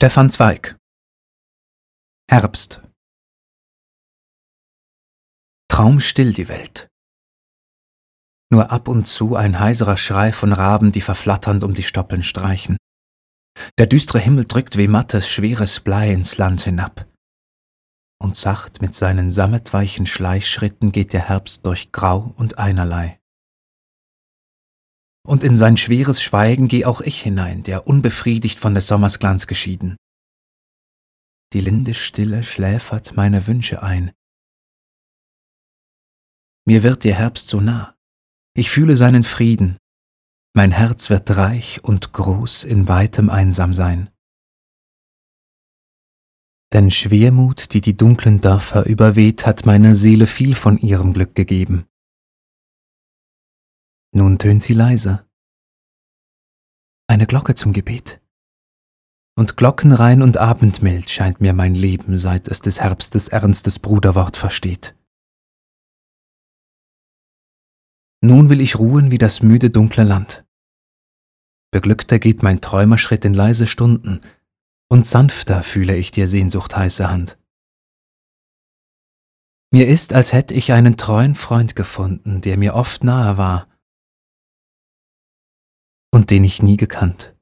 Stefan Zweig Herbst Traumstill die Welt. Nur ab und zu ein heiserer Schrei von Raben, die verflatternd um die Stoppeln streichen. Der düstere Himmel drückt wie mattes, schweres Blei ins Land hinab. Und sacht mit seinen sammetweichen Schleichschritten geht der Herbst durch Grau und Einerlei. Und in sein schweres Schweigen geh auch ich hinein, der unbefriedigt von des Sommers Glanz geschieden. Die linde Stille schläfert meine Wünsche ein. Mir wird der Herbst so nah. Ich fühle seinen Frieden. Mein Herz wird reich und groß in weitem Einsamsein. Denn Schwermut, die die dunklen Dörfer überweht, hat meiner Seele viel von ihrem Glück gegeben. Nun tönt sie leise. Eine Glocke zum Gebet und glockenrein und abendmild scheint mir mein Leben, seit es des Herbstes ernstes Bruderwort versteht. Nun will ich ruhen wie das müde dunkle Land. Beglückter geht mein Träumerschritt in leise Stunden, und sanfter fühle ich dir Sehnsucht heiße Hand. Mir ist, als hätt ich einen treuen Freund gefunden, der mir oft nahe war den ich nie gekannt.